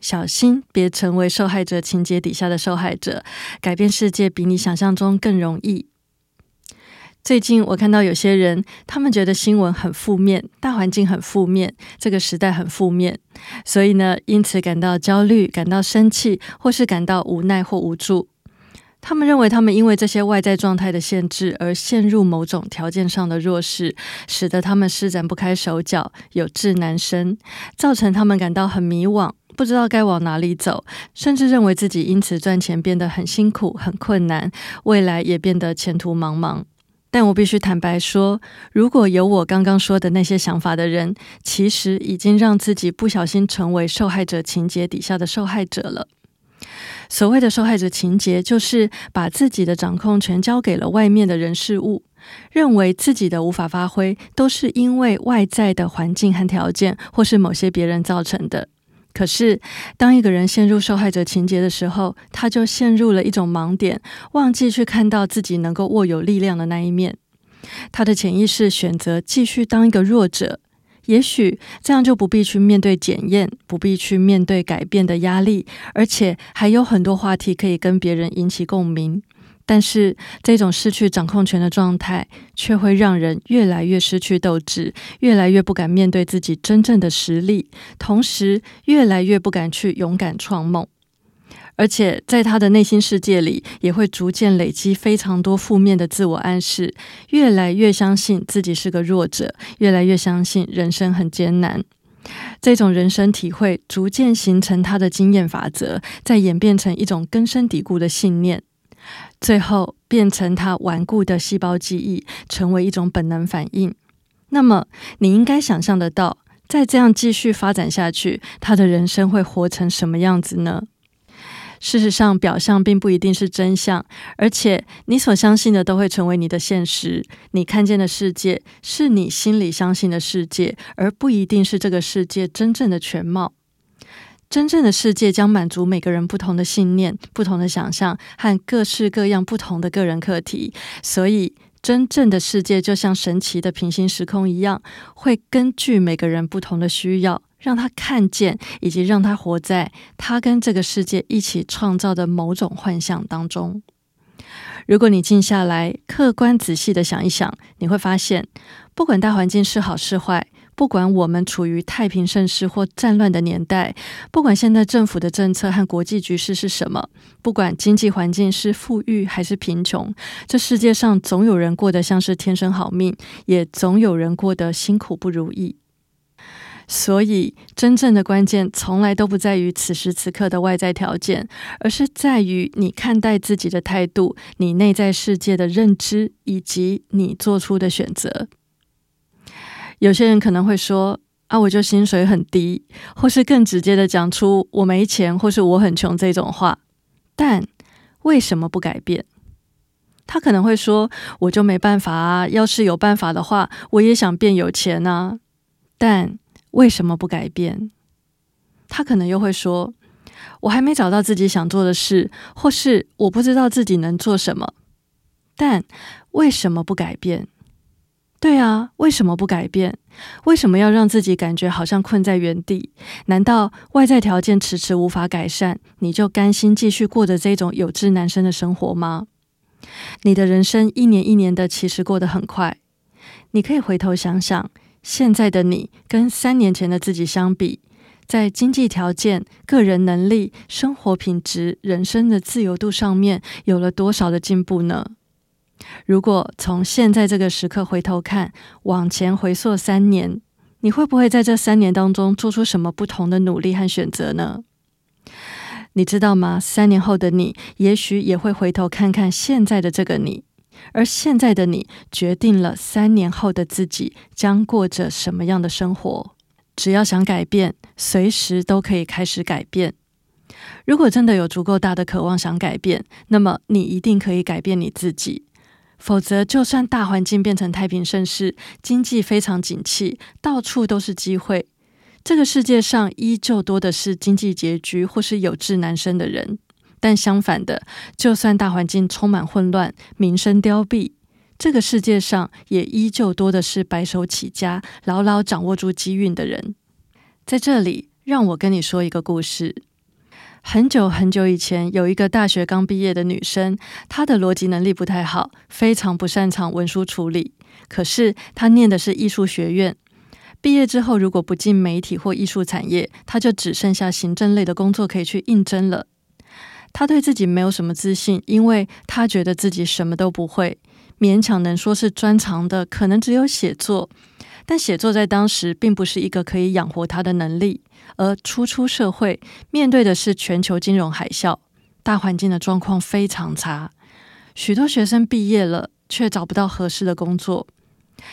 小心，别成为受害者情节底下的受害者。改变世界比你想象中更容易。最近我看到有些人，他们觉得新闻很负面，大环境很负面，这个时代很负面，所以呢，因此感到焦虑、感到生气，或是感到无奈或无助。他们认为，他们因为这些外在状态的限制而陷入某种条件上的弱势，使得他们施展不开手脚，有志难伸，造成他们感到很迷惘。不知道该往哪里走，甚至认为自己因此赚钱变得很辛苦、很困难，未来也变得前途茫茫。但我必须坦白说，如果有我刚刚说的那些想法的人，其实已经让自己不小心成为受害者情节底下的受害者了。所谓的受害者情节，就是把自己的掌控权交给了外面的人事物，认为自己的无法发挥都是因为外在的环境和条件，或是某些别人造成的。可是，当一个人陷入受害者情节的时候，他就陷入了一种盲点，忘记去看到自己能够握有力量的那一面。他的潜意识选择继续当一个弱者，也许这样就不必去面对检验，不必去面对改变的压力，而且还有很多话题可以跟别人引起共鸣。但是，这种失去掌控权的状态，却会让人越来越失去斗志，越来越不敢面对自己真正的实力，同时越来越不敢去勇敢创梦。而且，在他的内心世界里，也会逐渐累积非常多负面的自我暗示，越来越相信自己是个弱者，越来越相信人生很艰难。这种人生体会逐渐形成他的经验法则，再演变成一种根深蒂固的信念。最后变成他顽固的细胞记忆，成为一种本能反应。那么，你应该想象得到，再这样继续发展下去，他的人生会活成什么样子呢？事实上，表象并不一定是真相，而且你所相信的都会成为你的现实。你看见的世界，是你心里相信的世界，而不一定是这个世界真正的全貌。真正的世界将满足每个人不同的信念、不同的想象和各式各样不同的个人课题，所以真正的世界就像神奇的平行时空一样，会根据每个人不同的需要，让他看见以及让他活在他跟这个世界一起创造的某种幻象当中。如果你静下来，客观仔细的想一想，你会发现，不管大环境是好是坏。不管我们处于太平盛世或战乱的年代，不管现在政府的政策和国际局势是什么，不管经济环境是富裕还是贫穷，这世界上总有人过得像是天生好命，也总有人过得辛苦不如意。所以，真正的关键从来都不在于此时此刻的外在条件，而是在于你看待自己的态度、你内在世界的认知以及你做出的选择。有些人可能会说：“啊，我就薪水很低，或是更直接的讲出我没钱，或是我很穷这种话。”但为什么不改变？他可能会说：“我就没办法啊！要是有办法的话，我也想变有钱啊！”但为什么不改变？他可能又会说：“我还没找到自己想做的事，或是我不知道自己能做什么。”但为什么不改变？对啊，为什么不改变？为什么要让自己感觉好像困在原地？难道外在条件迟迟无法改善，你就甘心继续过着这种有志难伸的生活吗？你的人生一年一年的，其实过得很快。你可以回头想想，现在的你跟三年前的自己相比，在经济条件、个人能力、生活品质、人生的自由度上面，有了多少的进步呢？如果从现在这个时刻回头看，往前回溯三年，你会不会在这三年当中做出什么不同的努力和选择呢？你知道吗？三年后的你，也许也会回头看看现在的这个你，而现在的你决定了三年后的自己将过着什么样的生活。只要想改变，随时都可以开始改变。如果真的有足够大的渴望想改变，那么你一定可以改变你自己。否则，就算大环境变成太平盛世，经济非常景气，到处都是机会，这个世界上依旧多的是经济拮据或是有志难伸的人。但相反的，就算大环境充满混乱，民生凋敝，这个世界上也依旧多的是白手起家、牢牢掌握住机运的人。在这里，让我跟你说一个故事。很久很久以前，有一个大学刚毕业的女生，她的逻辑能力不太好，非常不擅长文书处理。可是她念的是艺术学院，毕业之后如果不进媒体或艺术产业，她就只剩下行政类的工作可以去应征了。她对自己没有什么自信，因为她觉得自己什么都不会，勉强能说是专长的，可能只有写作。但写作在当时并不是一个可以养活他的能力。而初出社会，面对的是全球金融海啸，大环境的状况非常差。许多学生毕业了，却找不到合适的工作。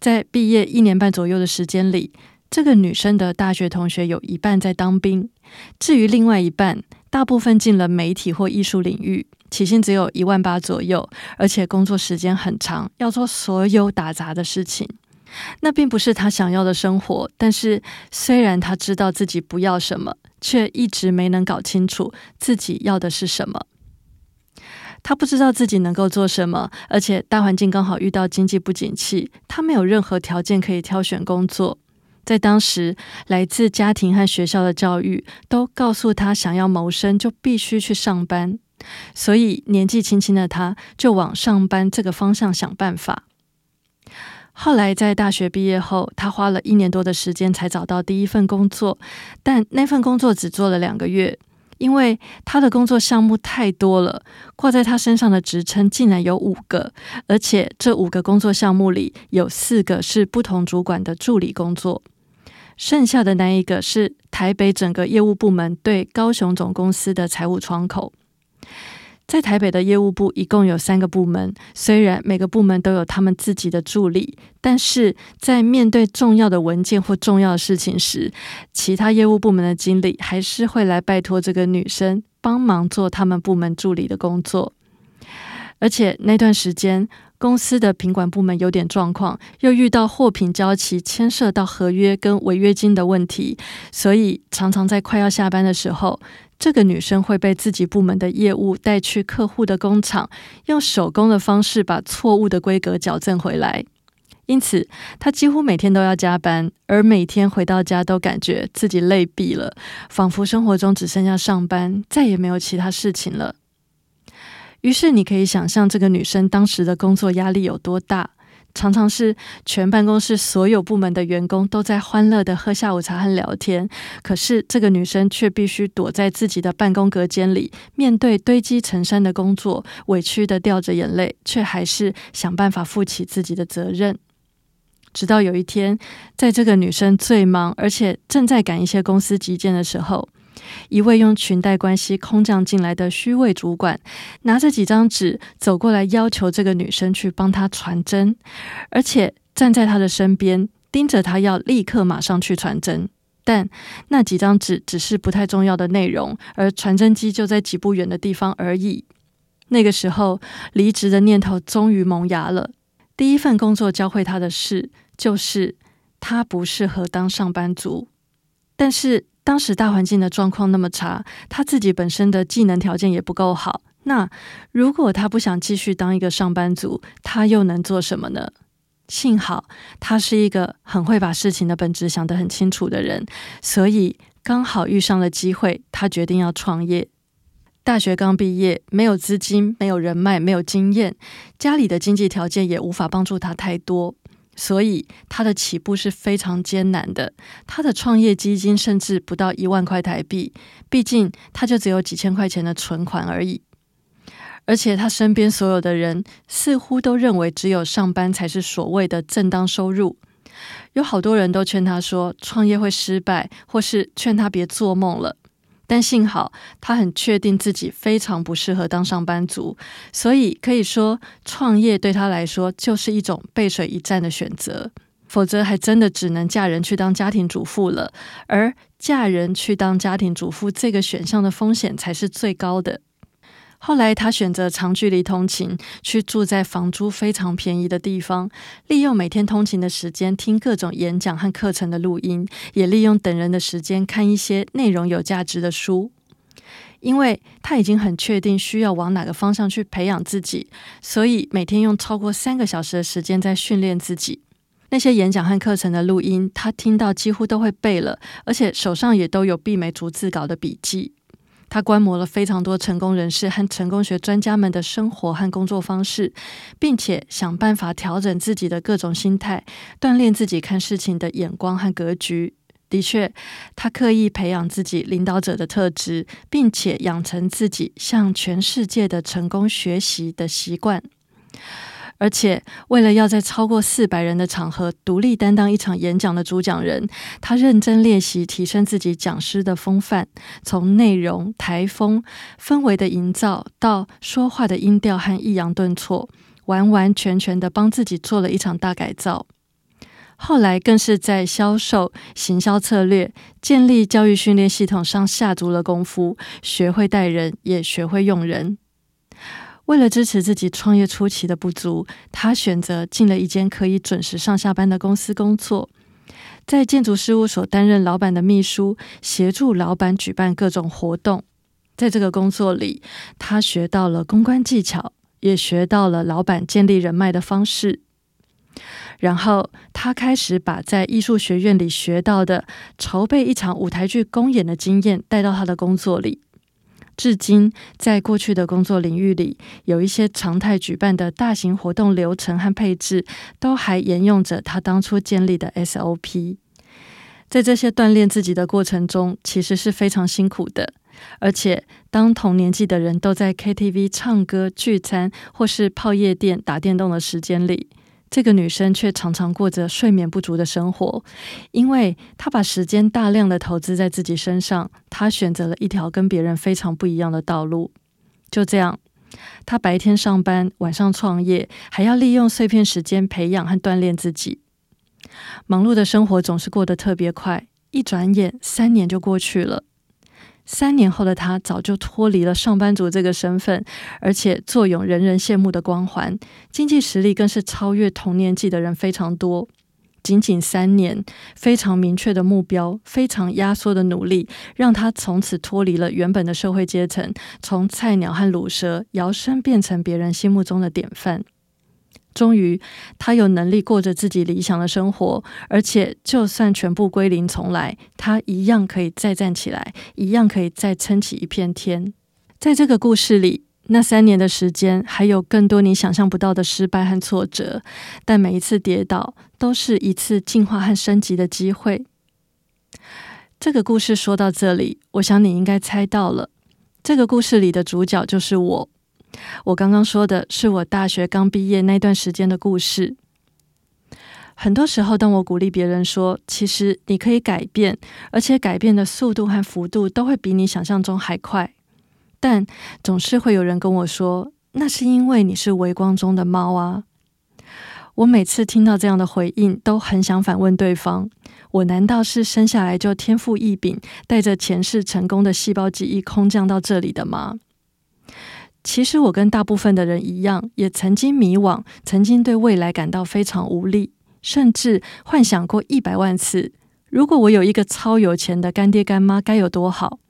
在毕业一年半左右的时间里，这个女生的大学同学有一半在当兵，至于另外一半。大部分进了媒体或艺术领域，起薪只有一万八左右，而且工作时间很长，要做所有打杂的事情。那并不是他想要的生活。但是，虽然他知道自己不要什么，却一直没能搞清楚自己要的是什么。他不知道自己能够做什么，而且大环境刚好遇到经济不景气，他没有任何条件可以挑选工作。在当时，来自家庭和学校的教育都告诉他，想要谋生就必须去上班。所以，年纪轻轻的他就往上班这个方向想办法。后来，在大学毕业后，他花了一年多的时间才找到第一份工作，但那份工作只做了两个月，因为他的工作项目太多了，挂在他身上的职称竟然有五个，而且这五个工作项目里有四个是不同主管的助理工作。剩下的那一个是台北整个业务部门对高雄总公司的财务窗口。在台北的业务部一共有三个部门，虽然每个部门都有他们自己的助理，但是在面对重要的文件或重要的事情时，其他业务部门的经理还是会来拜托这个女生帮忙做他们部门助理的工作。而且那段时间。公司的品管部门有点状况，又遇到货品交期牵涉到合约跟违约金的问题，所以常常在快要下班的时候，这个女生会被自己部门的业务带去客户的工厂，用手工的方式把错误的规格矫正回来。因此，她几乎每天都要加班，而每天回到家都感觉自己累毙了，仿佛生活中只剩下上班，再也没有其他事情了。于是你可以想象这个女生当时的工作压力有多大，常常是全办公室所有部门的员工都在欢乐的喝下午茶和聊天，可是这个女生却必须躲在自己的办公隔间里，面对堆积成山的工作，委屈的掉着眼泪，却还是想办法负起自己的责任。直到有一天，在这个女生最忙，而且正在赶一些公司急件的时候。一位用裙带关系空降进来的虚位主管，拿着几张纸走过来，要求这个女生去帮他传真，而且站在他的身边，盯着他要立刻马上去传真。但那几张纸只是不太重要的内容，而传真机就在几步远的地方而已。那个时候，离职的念头终于萌芽了。第一份工作教会他的事，就是他不适合当上班族，但是。当时大环境的状况那么差，他自己本身的技能条件也不够好。那如果他不想继续当一个上班族，他又能做什么呢？幸好他是一个很会把事情的本质想得很清楚的人，所以刚好遇上了机会，他决定要创业。大学刚毕业，没有资金，没有人脉，没有经验，家里的经济条件也无法帮助他太多。所以他的起步是非常艰难的，他的创业基金甚至不到一万块台币，毕竟他就只有几千块钱的存款而已。而且他身边所有的人似乎都认为只有上班才是所谓的正当收入，有好多人都劝他说创业会失败，或是劝他别做梦了。但幸好他很确定自己非常不适合当上班族，所以可以说创业对他来说就是一种背水一战的选择。否则还真的只能嫁人去当家庭主妇了。而嫁人去当家庭主妇这个选项的风险才是最高的。后来，他选择长距离通勤，去住在房租非常便宜的地方，利用每天通勤的时间听各种演讲和课程的录音，也利用等人的时间看一些内容有价值的书。因为他已经很确定需要往哪个方向去培养自己，所以每天用超过三个小时的时间在训练自己。那些演讲和课程的录音，他听到几乎都会背了，而且手上也都有毕美逐字稿的笔记。他观摩了非常多成功人士和成功学专家们的生活和工作方式，并且想办法调整自己的各种心态，锻炼自己看事情的眼光和格局。的确，他刻意培养自己领导者的特质，并且养成自己向全世界的成功学习的习惯。而且，为了要在超过四百人的场合独立担当一场演讲的主讲人，他认真练习提升自己讲师的风范，从内容、台风、氛围的营造到说话的音调和抑扬顿挫，完完全全的帮自己做了一场大改造。后来更是在销售、行销策略、建立教育训练系统上下足了功夫，学会带人，也学会用人。为了支持自己创业初期的不足，他选择进了一间可以准时上下班的公司工作，在建筑事务所担任老板的秘书，协助老板举办各种活动。在这个工作里，他学到了公关技巧，也学到了老板建立人脉的方式。然后，他开始把在艺术学院里学到的筹备一场舞台剧公演的经验带到他的工作里。至今，在过去的工作领域里，有一些常态举办的大型活动流程和配置，都还沿用着他当初建立的 SOP。在这些锻炼自己的过程中，其实是非常辛苦的。而且，当同年纪的人都在 KTV 唱歌、聚餐，或是泡夜店、打电动的时间里，这个女生却常常过着睡眠不足的生活，因为她把时间大量的投资在自己身上。她选择了一条跟别人非常不一样的道路。就这样，她白天上班，晚上创业，还要利用碎片时间培养和锻炼自己。忙碌的生活总是过得特别快，一转眼三年就过去了。三年后的他早就脱离了上班族这个身份，而且坐拥人人羡慕的光环，经济实力更是超越同年纪的人非常多。仅仅三年，非常明确的目标，非常压缩的努力，让他从此脱离了原本的社会阶层，从菜鸟和卤蛇摇身变成别人心目中的典范。终于，他有能力过着自己理想的生活，而且就算全部归零重来，他一样可以再站起来，一样可以再撑起一片天。在这个故事里，那三年的时间，还有更多你想象不到的失败和挫折，但每一次跌倒，都是一次进化和升级的机会。这个故事说到这里，我想你应该猜到了，这个故事里的主角就是我。我刚刚说的是我大学刚毕业那段时间的故事。很多时候，当我鼓励别人说“其实你可以改变，而且改变的速度和幅度都会比你想象中还快”，但总是会有人跟我说：“那是因为你是微光中的猫啊。”我每次听到这样的回应，都很想反问对方：“我难道是生下来就天赋异禀，带着前世成功的细胞记忆空降到这里的吗？”其实我跟大部分的人一样，也曾经迷惘，曾经对未来感到非常无力，甚至幻想过一百万次：如果我有一个超有钱的干爹干妈，该有多好！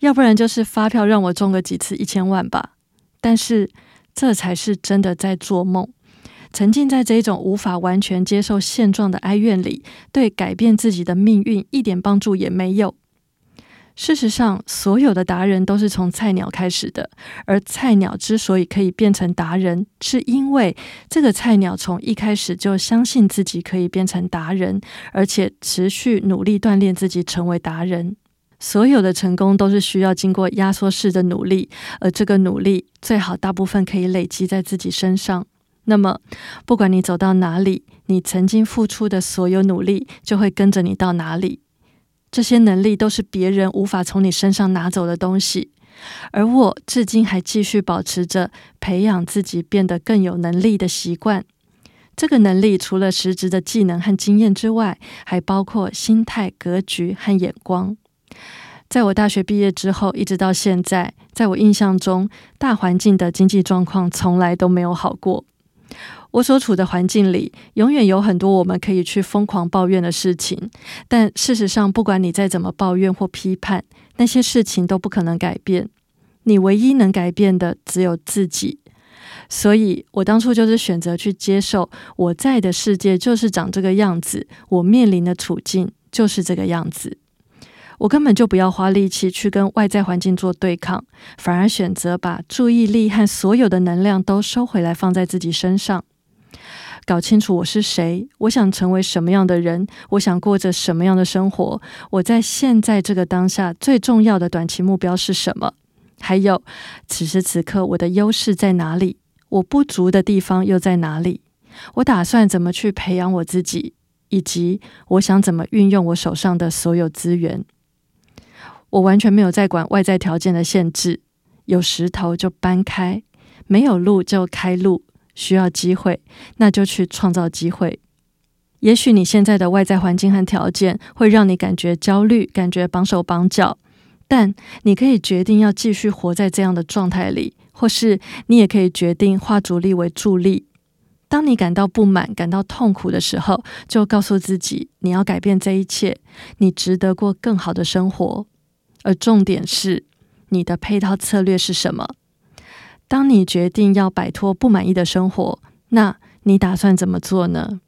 要不然就是发票让我中个几次一千万吧。但是这才是真的在做梦，沉浸在这种无法完全接受现状的哀怨里，对改变自己的命运一点帮助也没有。事实上，所有的达人都是从菜鸟开始的，而菜鸟之所以可以变成达人，是因为这个菜鸟从一开始就相信自己可以变成达人，而且持续努力锻炼自己成为达人。所有的成功都是需要经过压缩式的努力，而这个努力最好大部分可以累积在自己身上。那么，不管你走到哪里，你曾经付出的所有努力就会跟着你到哪里。这些能力都是别人无法从你身上拿走的东西，而我至今还继续保持着培养自己变得更有能力的习惯。这个能力除了实质的技能和经验之外，还包括心态、格局和眼光。在我大学毕业之后，一直到现在，在我印象中，大环境的经济状况从来都没有好过。我所处的环境里，永远有很多我们可以去疯狂抱怨的事情，但事实上，不管你再怎么抱怨或批判，那些事情都不可能改变。你唯一能改变的只有自己。所以我当初就是选择去接受，我在的世界就是长这个样子，我面临的处境就是这个样子。我根本就不要花力气去跟外在环境做对抗，反而选择把注意力和所有的能量都收回来，放在自己身上。搞清楚我是谁，我想成为什么样的人，我想过着什么样的生活，我在现在这个当下最重要的短期目标是什么？还有，此时此刻我的优势在哪里？我不足的地方又在哪里？我打算怎么去培养我自己，以及我想怎么运用我手上的所有资源？我完全没有在管外在条件的限制，有石头就搬开，没有路就开路。需要机会，那就去创造机会。也许你现在的外在环境和条件会让你感觉焦虑，感觉绑手绑脚，但你可以决定要继续活在这样的状态里，或是你也可以决定化阻力为助力。当你感到不满、感到痛苦的时候，就告诉自己你要改变这一切，你值得过更好的生活。而重点是，你的配套策略是什么？当你决定要摆脱不满意的生活，那你打算怎么做呢？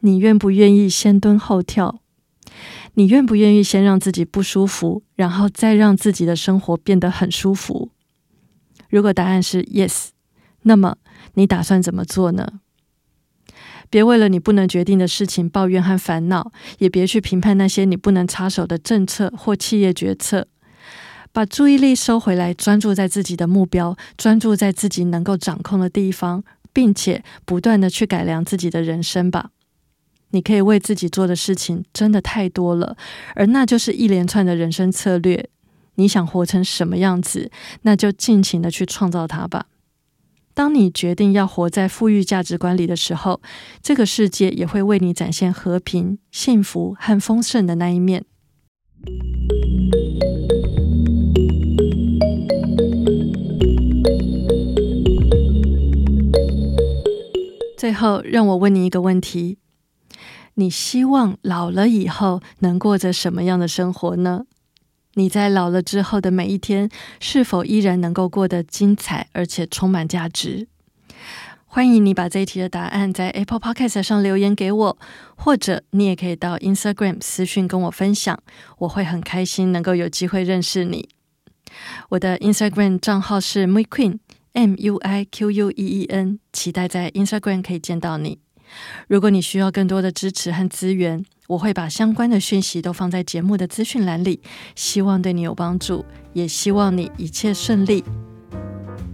你愿不愿意先蹲后跳？你愿不愿意先让自己不舒服，然后再让自己的生活变得很舒服？如果答案是 yes，那么你打算怎么做呢？别为了你不能决定的事情抱怨和烦恼，也别去评判那些你不能插手的政策或企业决策。把注意力收回来，专注在自己的目标，专注在自己能够掌控的地方，并且不断的去改良自己的人生吧。你可以为自己做的事情真的太多了，而那就是一连串的人生策略。你想活成什么样子，那就尽情的去创造它吧。当你决定要活在富裕价值观里的时候，这个世界也会为你展现和平、幸福和丰盛的那一面。最后，让我问你一个问题：你希望老了以后能过着什么样的生活呢？你在老了之后的每一天，是否依然能够过得精彩而且充满价值？欢迎你把这一题的答案在 Apple Podcast 上留言给我，或者你也可以到 Instagram 私讯跟我分享，我会很开心能够有机会认识你。我的 Instagram 账号是 MuiQueen。M U I Q U E E N，期待在 Instagram 可以见到你。如果你需要更多的支持和资源，我会把相关的讯息都放在节目的资讯栏里，希望对你有帮助，也希望你一切顺利。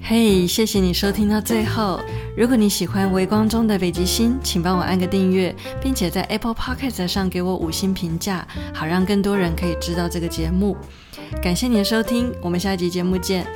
嘿，谢谢你收听到最后。如果你喜欢《微光中的北极星》，请帮我按个订阅，并且在 Apple Podcast 上给我五星评价，好让更多人可以知道这个节目。感谢你的收听，我们下一集节目见。